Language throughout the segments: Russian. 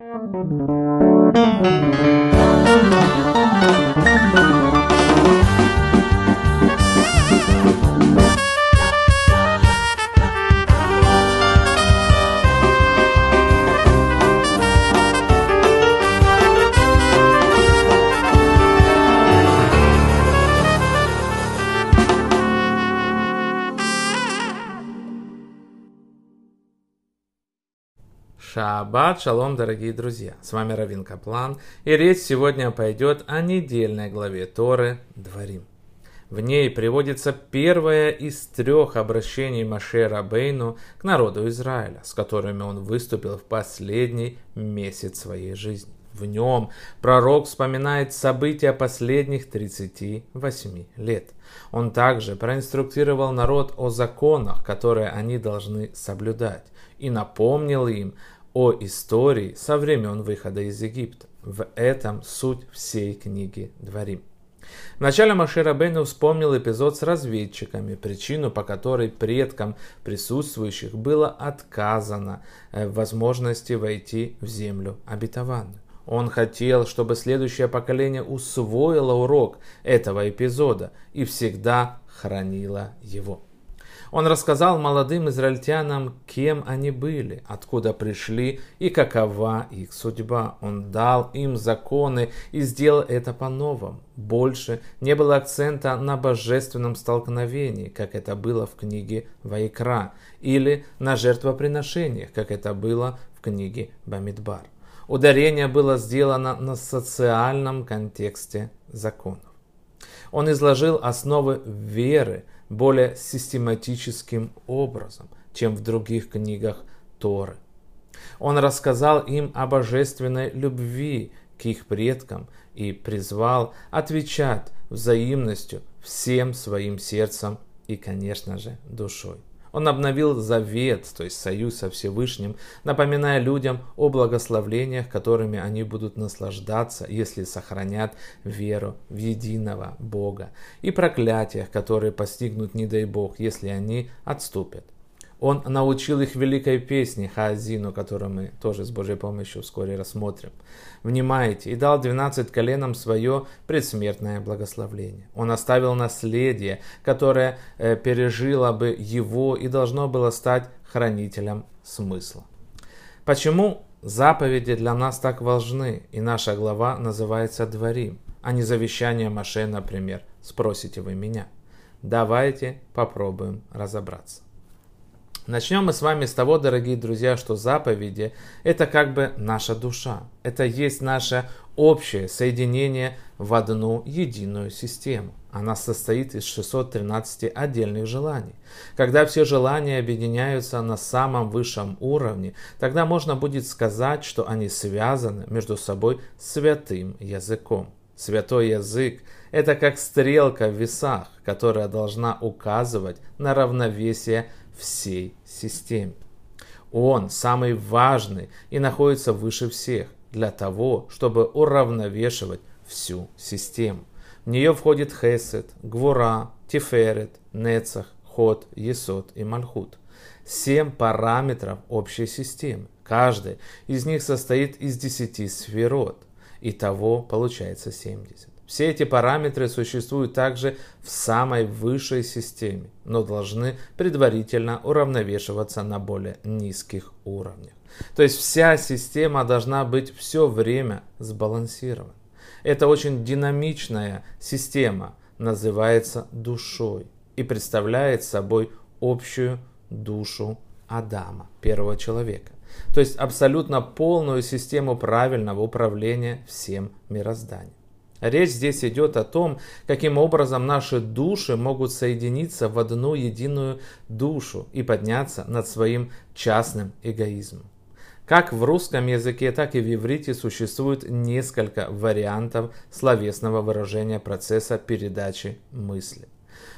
Thank you. Шаббат шалом, дорогие друзья! С вами Равин Каплан, и речь сегодня пойдет о недельной главе Торы Дворим. В ней приводится первое из трех обращений Маше Рабейну к народу Израиля, с которыми он выступил в последний месяц своей жизни. В нем пророк вспоминает события последних 38 лет. Он также проинструктировал народ о законах, которые они должны соблюдать, и напомнил им о истории со времен выхода из Египта. В этом суть всей книги Дворим. Вначале Машир Бейну вспомнил эпизод с разведчиками, причину, по которой предкам присутствующих было отказано э, в возможности войти в землю обетованную. Он хотел, чтобы следующее поколение усвоило урок этого эпизода и всегда хранило его. Он рассказал молодым израильтянам, кем они были, откуда пришли и какова их судьба. Он дал им законы и сделал это по-новому. Больше не было акцента на божественном столкновении, как это было в книге Вайкра, или на жертвоприношениях, как это было в книге Бамидбар. Ударение было сделано на социальном контексте законов. Он изложил основы веры – более систематическим образом, чем в других книгах Торы. Он рассказал им о божественной любви к их предкам и призвал отвечать взаимностью всем своим сердцем и, конечно же, душой. Он обновил завет, то есть союз со Всевышним, напоминая людям о благословлениях, которыми они будут наслаждаться, если сохранят веру в единого Бога, и проклятиях, которые постигнут, не дай Бог, если они отступят. Он научил их великой песне Хаазину, которую мы тоже с Божьей помощью вскоре рассмотрим. Внимайте, и дал двенадцать коленам свое предсмертное благословление. Он оставил наследие, которое э, пережило бы его и должно было стать хранителем смысла. Почему заповеди для нас так важны, и наша глава называется «Дворим», а не завещание Маше, например, спросите вы меня. Давайте попробуем разобраться. Начнем мы с вами с того, дорогие друзья, что заповеди – это как бы наша душа. Это есть наше общее соединение в одну единую систему. Она состоит из 613 отдельных желаний. Когда все желания объединяются на самом высшем уровне, тогда можно будет сказать, что они связаны между собой святым языком. Святой язык – это как стрелка в весах, которая должна указывать на равновесие всей системе. Он самый важный и находится выше всех для того, чтобы уравновешивать всю систему. В нее входит Хесед, Гвура, Тиферет, Нецах, Ход, Есот и Мальхут. Семь параметров общей системы. Каждый из них состоит из десяти сферот. Итого получается 70. Все эти параметры существуют также в самой высшей системе, но должны предварительно уравновешиваться на более низких уровнях. То есть вся система должна быть все время сбалансирована. Это очень динамичная система, называется душой и представляет собой общую душу Адама, первого человека. То есть абсолютно полную систему правильного управления всем мирозданием. Речь здесь идет о том, каким образом наши души могут соединиться в одну единую душу и подняться над своим частным эгоизмом. Как в русском языке, так и в иврите существует несколько вариантов словесного выражения процесса передачи мысли.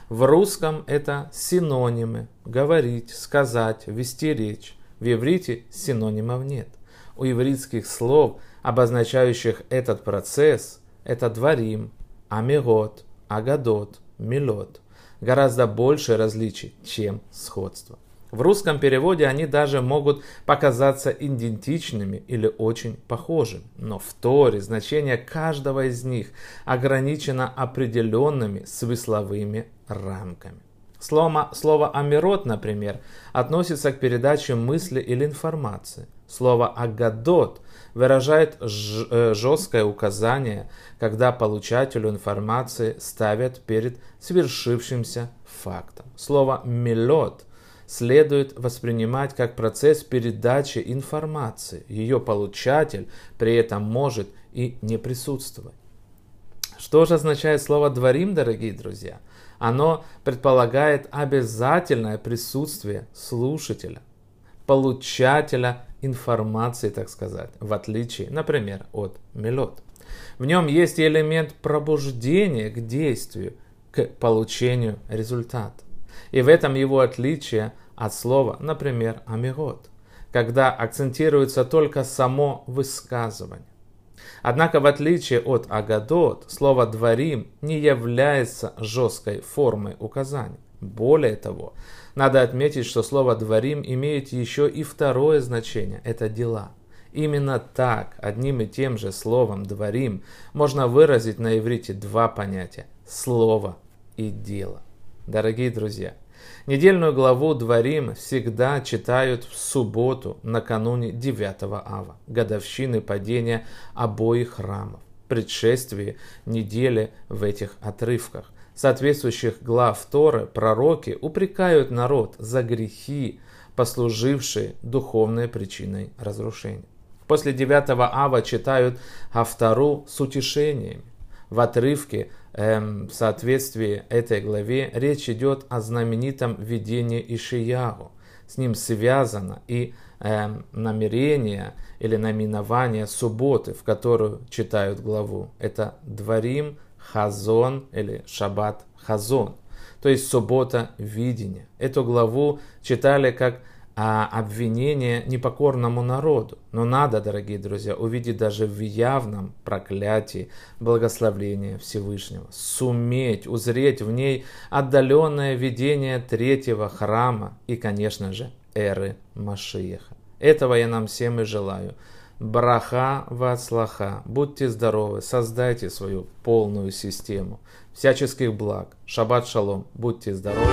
В русском это синонимы – говорить, сказать, вести речь. В иврите синонимов нет. У ивритских слов, обозначающих этот процесс – это дворим, амирот, агадот, милот. Гораздо больше различий, чем сходство. В русском переводе они даже могут показаться идентичными или очень похожими, но в Торе значение каждого из них ограничено определенными смысловыми рамками. Слово, слово «амирот», например, относится к передаче мысли или информации. Слово «агадот» выражает э, жесткое указание, когда получателю информации ставят перед свершившимся фактом. Слово «мелот» следует воспринимать как процесс передачи информации. Ее получатель при этом может и не присутствовать. Что же означает слово «дворим», дорогие друзья? Оно предполагает обязательное присутствие слушателя, получателя информации, так сказать, в отличие, например, от мелот. В нем есть элемент пробуждения к действию, к получению результата. И в этом его отличие от слова, например, амирот, когда акцентируется только само высказывание. Однако, в отличие от агадот, слово «дворим» не является жесткой формой указания. Более того, надо отметить, что слово «дворим» имеет еще и второе значение – это дела. Именно так, одним и тем же словом «дворим» можно выразить на иврите два понятия – слово и дело. Дорогие друзья, Недельную главу Дворим всегда читают в субботу накануне 9 ава, годовщины падения обоих храмов, предшествии недели в этих отрывках. Соответствующих глав Торы пророки упрекают народ за грехи, послужившие духовной причиной разрушения. После 9 ава читают Автору с утешениями. В отрывке эм, в соответствии этой главе речь идет о знаменитом видении Ишиягу. С ним связано и эм, намерение или наименование субботы, в которую читают главу. Это Дворим Хазон или Шаббат Хазон. То есть суббота видения. Эту главу читали как а, обвинение непокорному народу. Но надо, дорогие друзья, увидеть даже в явном проклятии благословления Всевышнего, суметь узреть в ней отдаленное видение третьего храма и, конечно же, эры Машиеха. Этого я нам всем и желаю. Браха вацлаха. Будьте здоровы, создайте свою полную систему всяческих благ. Шаббат шалом. Будьте здоровы.